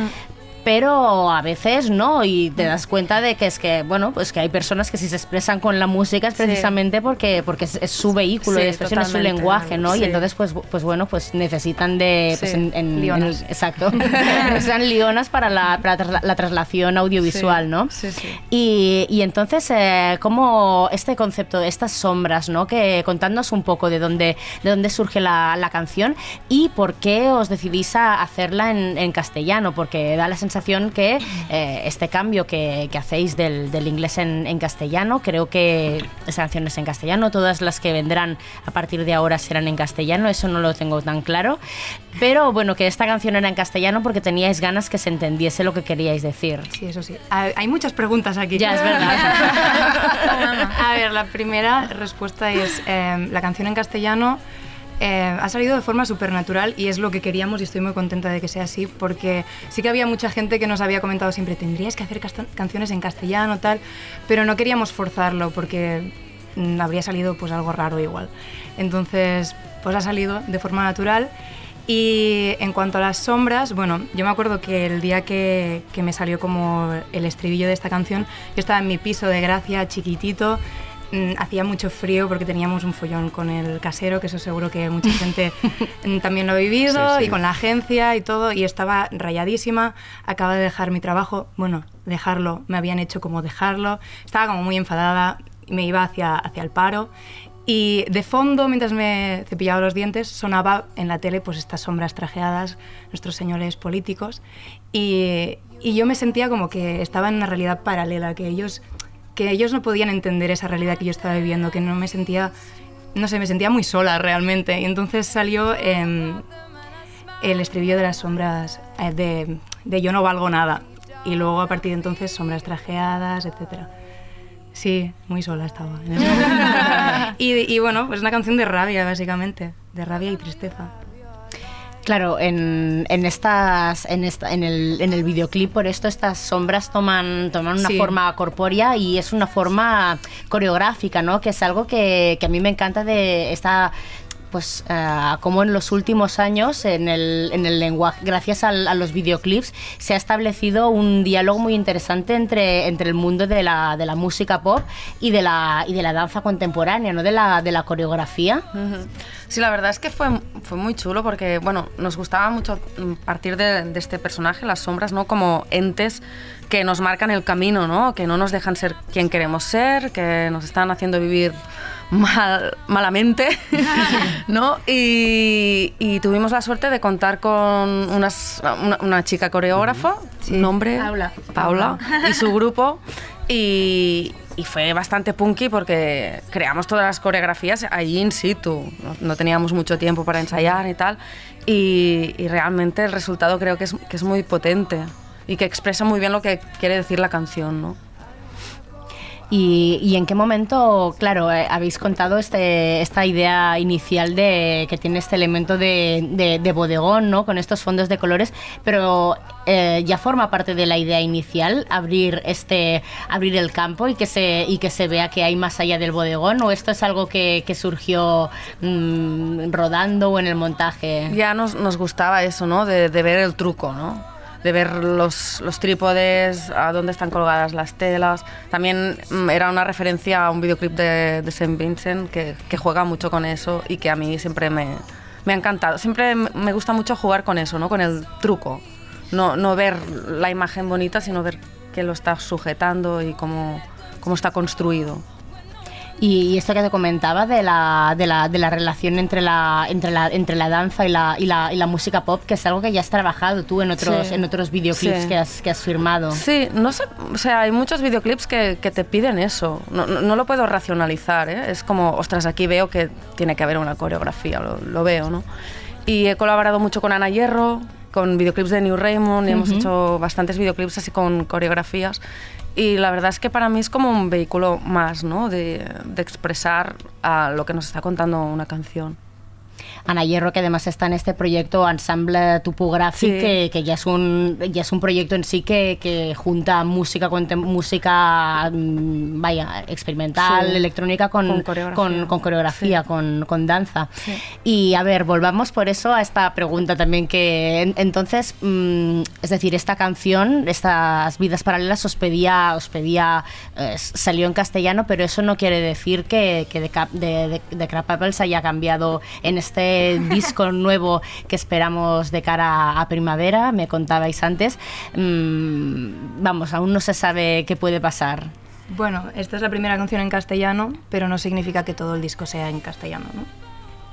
Pero a veces no, y te das cuenta de que es que, bueno, pues que hay personas que si se expresan con la música es Sí. precisamente porque, porque es, es su vehículo Sí, de expresión, es su lenguaje, ¿no? Sí. Y entonces, pues, pues bueno, pues necesitan de... pues Sí. en- en- en Lionas. el- exacto. Necesitan lionas para la, para trasla- la traslación audiovisual, ¿no? sí, sí. Y, y entonces, eh, ¿cómo este concepto estas sombras, ¿no? Que contadnos un poco de dónde, de dónde surge la, la canción y por qué os decidís a hacerla en, en castellano, porque da la sensación que eh, este cambio que, que hacéis del, del inglés en, en castellano, creo que esa canción es en castellano, todas las que vendrán a partir de ahora serán en castellano, eso no lo tengo tan claro, pero bueno, que esta canción era en castellano porque teníais ganas que se entendiese lo que queríais decir. Sí, eso sí. Hay hay muchas preguntas aquí. Ya, es verdad. A ver, la primera respuesta es, eh, la canción en castellano eh, ha salido de forma supernatural y es lo que queríamos y estoy muy contenta de que sea así porque sí que había mucha gente que nos había comentado siempre, tendrías que hacer canciones en castellano, tal, pero no queríamos forzarlo porque mm, habría salido pues algo raro igual. Entonces, pues ha salido de forma natural y en cuanto a las sombras, bueno, yo me acuerdo que el día que, que me salió como el estribillo de esta canción, yo estaba en mi piso de gracia, chiquitito, hacía mucho frío porque teníamos un follón con el casero, que eso seguro que mucha gente mm, también lo ha vivido, Sí, sí. y con la agencia y todo, y estaba rayadísima, acaba de dejar mi trabajo, bueno, dejarlo, me habían hecho como dejarlo, estaba como muy enfadada, y me iba hacia, hacia el paro, y de fondo, mientras me cepillaba los dientes, sonaba en la tele pues estas sombras trajeadas, nuestros señores políticos, y, y yo me sentía como que estaba en una realidad paralela, que ellos, que ellos no podían entender esa realidad que yo estaba viviendo, que no me sentía, no sé, me sentía muy sola realmente. Y entonces salió em, el estribillo de las sombras, eh, de, de Yo no valgo nada, y luego a partir de entonces sombras trajeadas, etcétera. Sí, muy sola estaba. en y, y bueno, pues una canción de rabia, básicamente, de rabia y tristeza. Claro, en, en estas, en, esta, en, el, en el videoclip por esto estas sombras toman, toman una Sí. forma corpórea y es una forma coreográfica, ¿no? Que es algo que, que a mí me encanta de esta pues eh, como en los últimos años en el, en el lenguaje, gracias a los videoclips, se ha establecido un diálogo muy interesante entre, entre el mundo de la, de la música pop y de la, y de la danza contemporánea, ¿no? de, la, de la coreografía. Sí, la verdad es que fue, fue muy chulo porque, bueno, nos gustaba mucho partir de, de este personaje, las sombras, ¿no? Como entes que nos marcan el camino, ¿no? Que no nos dejan ser quien queremos ser, que nos están haciendo vivir mal, malamente, ¿no? Y, y tuvimos la suerte de contar con unas- una, una chica coreógrafa, nombre Paula. Paula, y su grupo. Y, y fue bastante punky porque creamos todas las coreografías allí in situ. No, no teníamos mucho tiempo para ensayar y tal. Y, y realmente el resultado creo que es, que es muy potente y que expresa muy bien lo que quiere decir la canción, ¿no? ¿Y, y en qué momento, claro, eh, habéis contado este, esta idea inicial de que tiene este elemento de, de- de bodegón, ¿no? Con estos fondos de colores, pero eh, ya forma parte de la idea inicial abrir este, abrir el campo y que se y que se vea que hay más allá del bodegón, o esto es algo que, que surgió mm, rodando o en el montaje. Ya nos, nos gustaba eso, ¿no? De, de ver el truco, ¿no? De ver los, los trípodes, a dónde están colgadas las telas. También mm, era una referencia a un videoclip de, de St. Vincent que, que juega mucho con eso y que a mí siempre me, me ha encantado. Siempre me gusta mucho jugar con eso, ¿no? Con el truco. No, no ver la imagen bonita, sino ver que lo está sujetando y cómo, cómo está construido. Y, esto que te comentaba de la, de la, de la relación entre la, entre la, entre la danza y la, y, la, y la música pop, que es algo que ya has trabajado tú en otros, Sí. en otros videoclips Sí. que, has, que has firmado. Sí, no sé, o sea, hay muchos videoclips que, que te piden eso. No, no- no lo puedo racionalizar, ¿eh? Es como, ostras, aquí veo que tiene que haber una coreografía, lo, lo veo, ¿no? Y he colaborado mucho con Ana Hierro, con videoclips de New Raymond, y hemos hecho bastantes videoclips así con coreografías. Y la verdad es que para mí es como un vehículo más, ¿no? De, de expresar a lo que nos está contando una canción. Ana Hierro, que además está en este proyecto Ensemble Topogràfic, Sí. que, que ya, es un, ya es un proyecto en sí que, que junta música, música mm, vaya, experimental, Sí. electrónica con, Con coreografía. con- con coreografía, con, con danza. Y a ver, volvamos por eso a esta pregunta también que en- entonces, mm, es decir, esta canción, estas vidas paralelas os pedía, os pedía, eh, salió en castellano, pero eso no quiere decir que, que de, de, de, de Crab Apples haya cambiado en este disco nuevo que esperamos de cara a primavera, me contabais antes. Mm, vamos, aún no se sabe qué puede pasar. Bueno, esta es la primera canción en castellano, pero no significa que todo el disco sea en castellano, ¿no?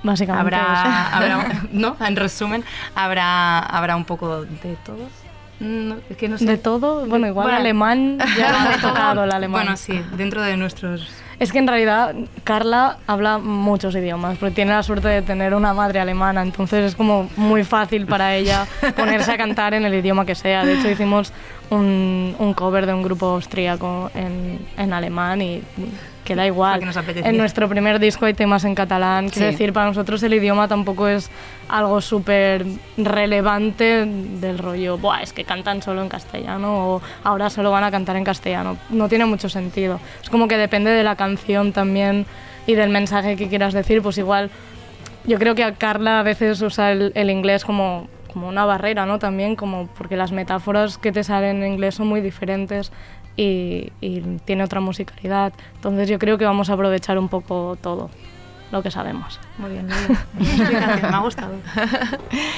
Básicamente Habrá, habrá- ¿no? En resumen, habrá, habrá un poco de todo. No, es que no sé. De todo, bueno, igual Bueno, alemán, ya lo ha tocado el alemán. Bueno, sí, dentro de nuestros... Es que en realidad Carla habla muchos idiomas, porque tiene la suerte de tener una madre alemana, entonces es como muy fácil para ella ponerse a cantar en el idioma que sea. De hecho, hicimos un, un cover de un grupo austríaco en, en alemán y queda igual. Porque nos. En nuestro primer disco hay temas en catalán, Sí. decir, para nosotros el idioma tampoco es algo súper relevante del rollo, Buah, es que cantan solo en castellano o ahora solo van a cantar en castellano. No tiene mucho sentido. Es como que depende de la canción también y del mensaje que quieras decir, pues igual yo creo que a Carla a veces usa el, el inglés como, como una barrera, ¿no? También como porque las metáforas que te salen en inglés son muy diferentes y, tiene otra musicalidad. Entonces yo creo que vamos a aprovechar un poco todo lo que sabemos. Muy bien, muy bien. Me ha gustado.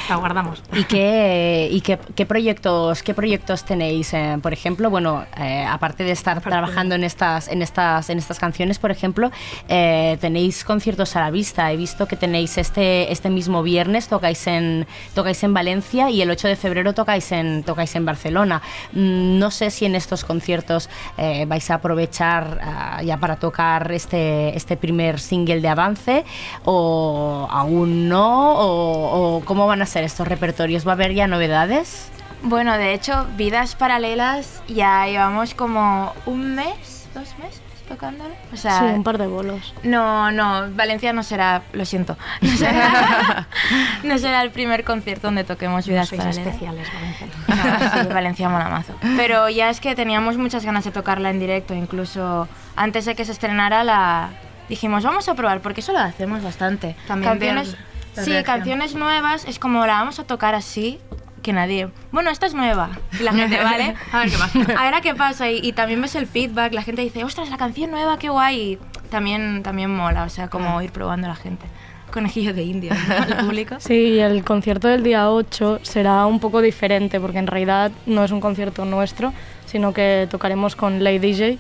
La guardamos. ¿Y qué, y qué, qué proyectos, qué proyectos tenéis? eh, por ejemplo, bueno, eh, aparte de estar trabajando en estas, en estas, en estas canciones, por ejemplo, eh, tenéis conciertos a la vista. He visto que tenéis este, este mismo viernes tocáis en, tocáis en Valencia y el 8 de febrero tocáis en, tocáis en Barcelona. Mm, No sé si en estos conciertos eh, vais a aprovechar ah, ya para tocar este, este primer single de avance o aún no o, o cómo van a ser estos repertorios. ¿Va a haber ya novedades? Bueno, de hecho, Vidas Paralelas ya llevamos como un mes, dos meses tocándolo. O sea, sí, un par de bolos. No, no, Valencia no será, lo siento, no será, no será el primer concierto donde toquemos Vidas sois Paralelas. especiales, Valencia. No, sí, Valencia mola mazo. Pero ya es que teníamos muchas ganas de tocarla en directo, incluso antes de que se estrenara la dijimos, vamos a probar, porque eso lo hacemos bastante. También canciones, la sí, reacción. canciones nuevas, es como la vamos a tocar así, que nadie, bueno, esta es nueva. Y la gente, ¿vale? A ver qué pasa. A ver a qué pasa. Y, y también ves el feedback, la gente dice, ostras, la canción nueva, qué guay. Y también, también mola, o sea, como ir probando a la gente. Conejillo de India, ¿no? El público. Sí, y el concierto del día 8 será un poco diferente porque en realidad no es un concierto nuestro, sino que tocaremos con Lay DJ,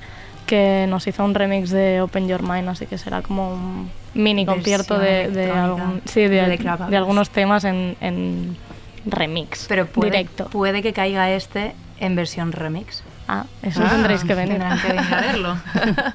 que nos hizo un remix de Open Your Mind, así que será como un mini concierto de, de, electrónica algún- sí, de, de de Crab algunos temas en, en remix. Pero puede, directo. puede que caiga este en versión remix. Ah, eso tendréis que venir. Tendrán que venir a verlo.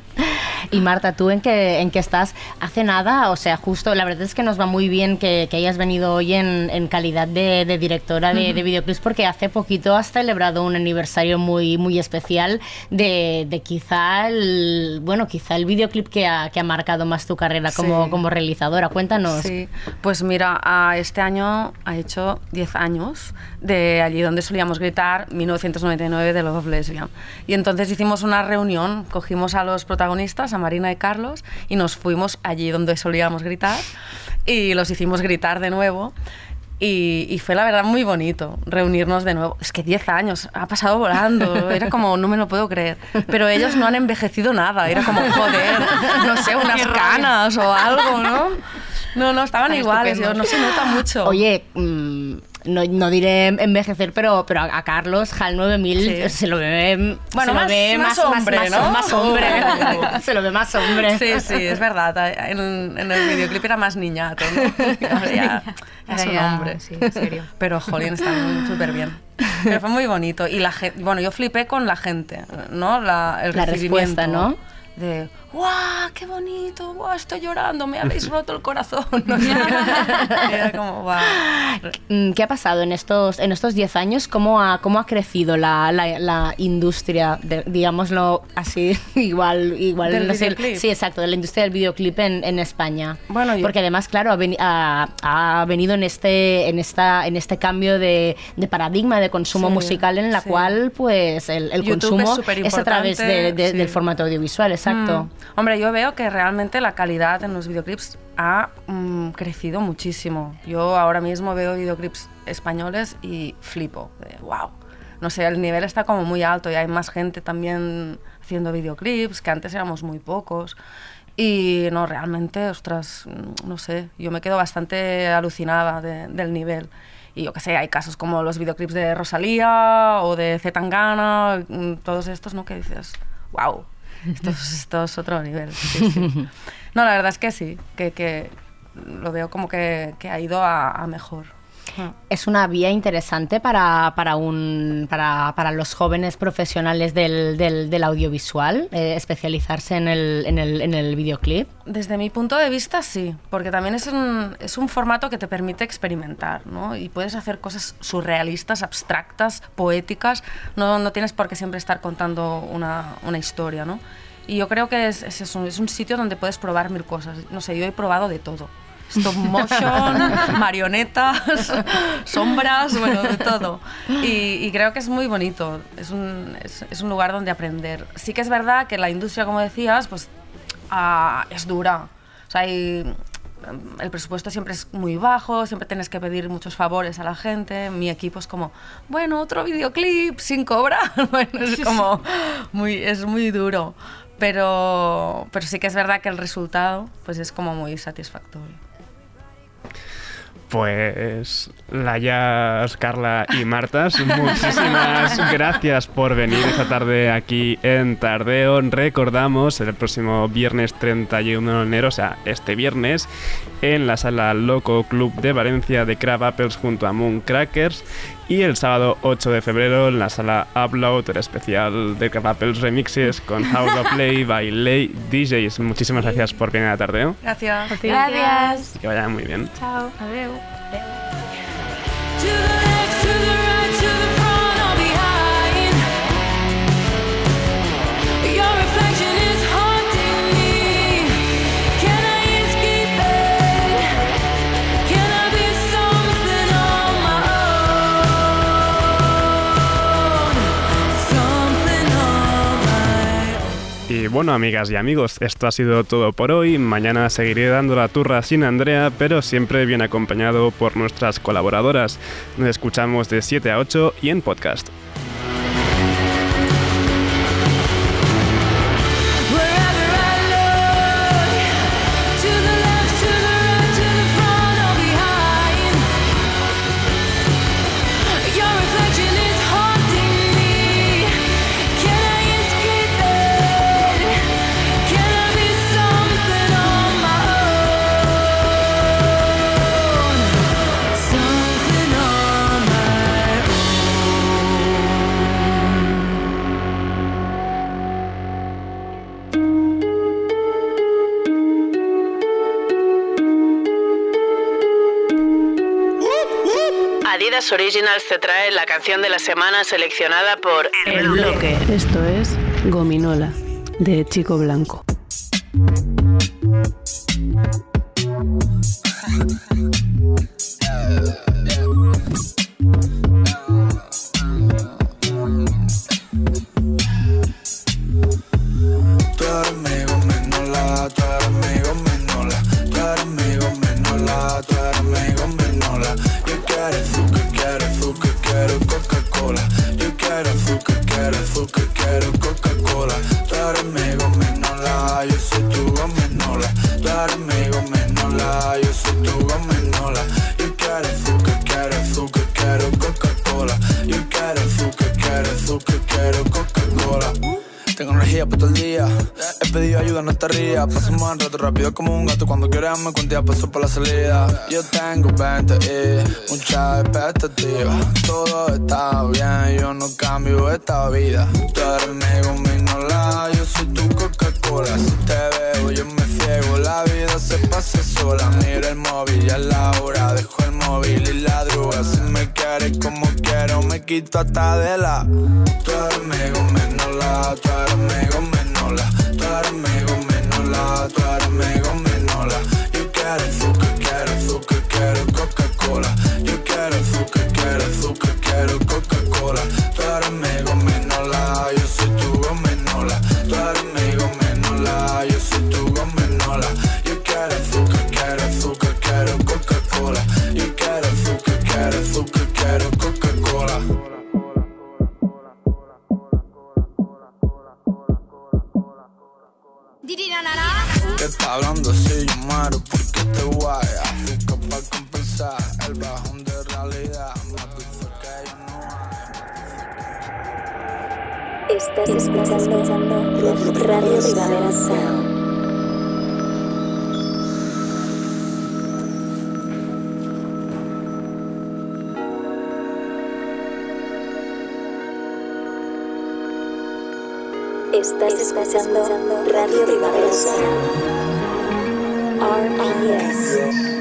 Y Marta, ¿tú en qué, en qué estás? Hace nada, o sea, justo, la verdad es que nos va muy bien que, que hayas venido hoy en, en calidad de, de directora de, de videoclips, porque hace poquito has celebrado un aniversario muy, muy especial de, de quizá el, bueno, quizá el videoclip que ha, que ha marcado más tu carrera como, Sí. como realizadora. Cuéntanos. Sí, pues mira, este año ha hecho 10 años de allí donde solíamos gritar 1999 de Love Lesbian. Y entonces hicimos una reunión, cogimos a los protagonistas, a Marina y Carlos, y nos fuimos allí donde solíamos gritar y los hicimos gritar de nuevo. Y, y fue la verdad muy bonito reunirnos de nuevo. Es que 10 años, ha pasado volando. Era como, no me lo puedo creer. Pero ellos no han envejecido nada. Era como, joder, no sé, unas canas o algo, ¿no? No, no, estaban Están iguales. Yo, no se nota mucho. Oye, mm, no, no diré envejecer, pero, pero a, a Carlos, HAL 9000, Sí. se lo ve, Bueno, se lo más- ve más hombre, más, ¿no? más hombre. se lo ve más hombre. Sí, sí, es verdad. En, en el videoclip era más niñato, ¿no? Ahora ya, ya es un hombre. sí, en serio. Pero, jolín, está muy- súper bien. Pero fue muy bonito. Y la gente, bueno, yo flipé con la gente, ¿no? La, el La recibimiento. respuesta, ¿no? De, ¡guau, qué bonito! ¡guau, estoy llorando! Me habéis roto el corazón. ¿no? Era como, ¡guau! Mm, ¿Qué ha pasado en estos en estos 10 años? ¿Cómo ha, cómo ha crecido la, la, la industria, de- digámoslo así, igual, igual ¿Del no sé, videoclip? sí, exacto, de la industria del videoclip en, en España? Bueno, yo- Porque además, claro, ha, veni- ha- ha venido en este, en esta, en este cambio de, de paradigma de consumo Sí, musical en la sí. cual pues el, el es consumo superimportante, a través de- de- sí. del formato audiovisual, exacto. Mm. Hombre, yo veo que realmente la calidad en los videoclips ha mm, crecido muchísimo. Yo ahora mismo veo videoclips españoles y flipo. De, wow. No sé, el nivel está como muy alto y hay más gente también haciendo videoclips, que antes éramos muy pocos. Y no, realmente, ostras, mm, no sé, yo me quedo bastante alucinada de- del nivel. Y yo qué sé, hay casos como los videoclips de Rosalía o de Zetangana, mm, todos estos, ¿no? Que dices, wow, esto, es- esto es otro nivel. sí, sí. No, la verdad es que sí, que, que lo veo como que, que ha ido a, a mejor. Es una vía interesante para, para, un, para, para los jóvenes profesionales del, del, del audiovisual, eh, especializarse en el, en, el, en el videoclip. Desde mi punto de vista, sí, porque también es un, es un formato que te permite experimentar, ¿no? Y puedes hacer cosas surrealistas, abstractas, poéticas, no, no tienes por qué siempre estar contando una, una historia, ¿no? Y yo creo que es, es, eso, es un sitio donde puedes probar mil cosas. No sé, yo he probado de todo. Stop motion, marionetas, sombras, bueno, de todo. Y, y creo que es muy bonito, es un, es, es un lugar donde aprender. Sí que es verdad que la industria, como decías, pues ah, es dura. O sea, hay- el presupuesto siempre es muy bajo, siempre tienes que pedir muchos favores a la gente. Mi equipo es como, bueno, otro videoclip sin cobrar. bueno, es como muy, es muy duro. Pero, pero sí que es verdad que el resultado pues es como muy satisfactorio. Pues Layas, Carla y Martas, muchísimas gracias por venir esta tarde aquí en Tardeo. Recordamos el próximo viernes 31 de enero, o sea, este viernes, en la sala Loco Club de Valencia de Crab Apples junto a Moon Crackers. Y el sábado 8 de febrero en la sala Upload, el especial de Crab Apples Remixes con How to Play by Lay DJs. Muchísimas gracias por venir a Tardeo. Gracias. Gracias. Que vaya muy bien. Chao. Adiós. To bueno, amigas y amigos, esto ha sido todo por hoy. Mañana seguiré dando la turra sin Andrea, pero siempre bien acompañado por nuestras colaboradoras. Nos escuchamos de 7 a 8 y en podcast. Adidas Originals te trae la canción de la semana seleccionada por El Bloque. Esto es Gominola, de Chico Blanco. Soy tu gominola. Tú eres mi gominola, yo soy tu gominola. Yo quiero azúcar, quiero azúcar, quiero Coca-Cola. Yo quiero azúcar, quiero azúcar, quiero Coca-Cola. Tengo energía para todo el día. He pedido ayuda, no te rías. Pasamos un rato rápido como un gato. Cuando quieras me cuentas, paso por la salida. Yo tengo 20 y muchas expectativas. Todo está bien, yo no cambio esta vida. Tú eres mi gominola, yo soy tu Coca-Cola. Si te veo, yo me ciego. La vida se pasa sola. Mira el móvil, ya es la hora. Dejo el móvil y la droga. Si me quieres como quiero, me quito hasta de la. Tú eres mi gominola, tú eres mi gominola. Tú eres mi gominola, tú eres mi gominola. Yo quiero azúcar, quiero azúcar, quiero Coca-Cola. Yo quiero azúcar, quiero azúcar, quiero Coca-Cola. Tú eres mi gominola, yo soy tu yo Yo quiero azúcar, quiero azúcar, quiero Coca-Cola. Yo quiero azúcar, quiero azúcar, quiero Coca-Cola. ¿Qué está hablando si yo muero porque te guay? Azúcar para compensar el bajón de realidad. Estás escuchando Radio Primavera Sound. Estás escuchando Radio Primavera. RPS.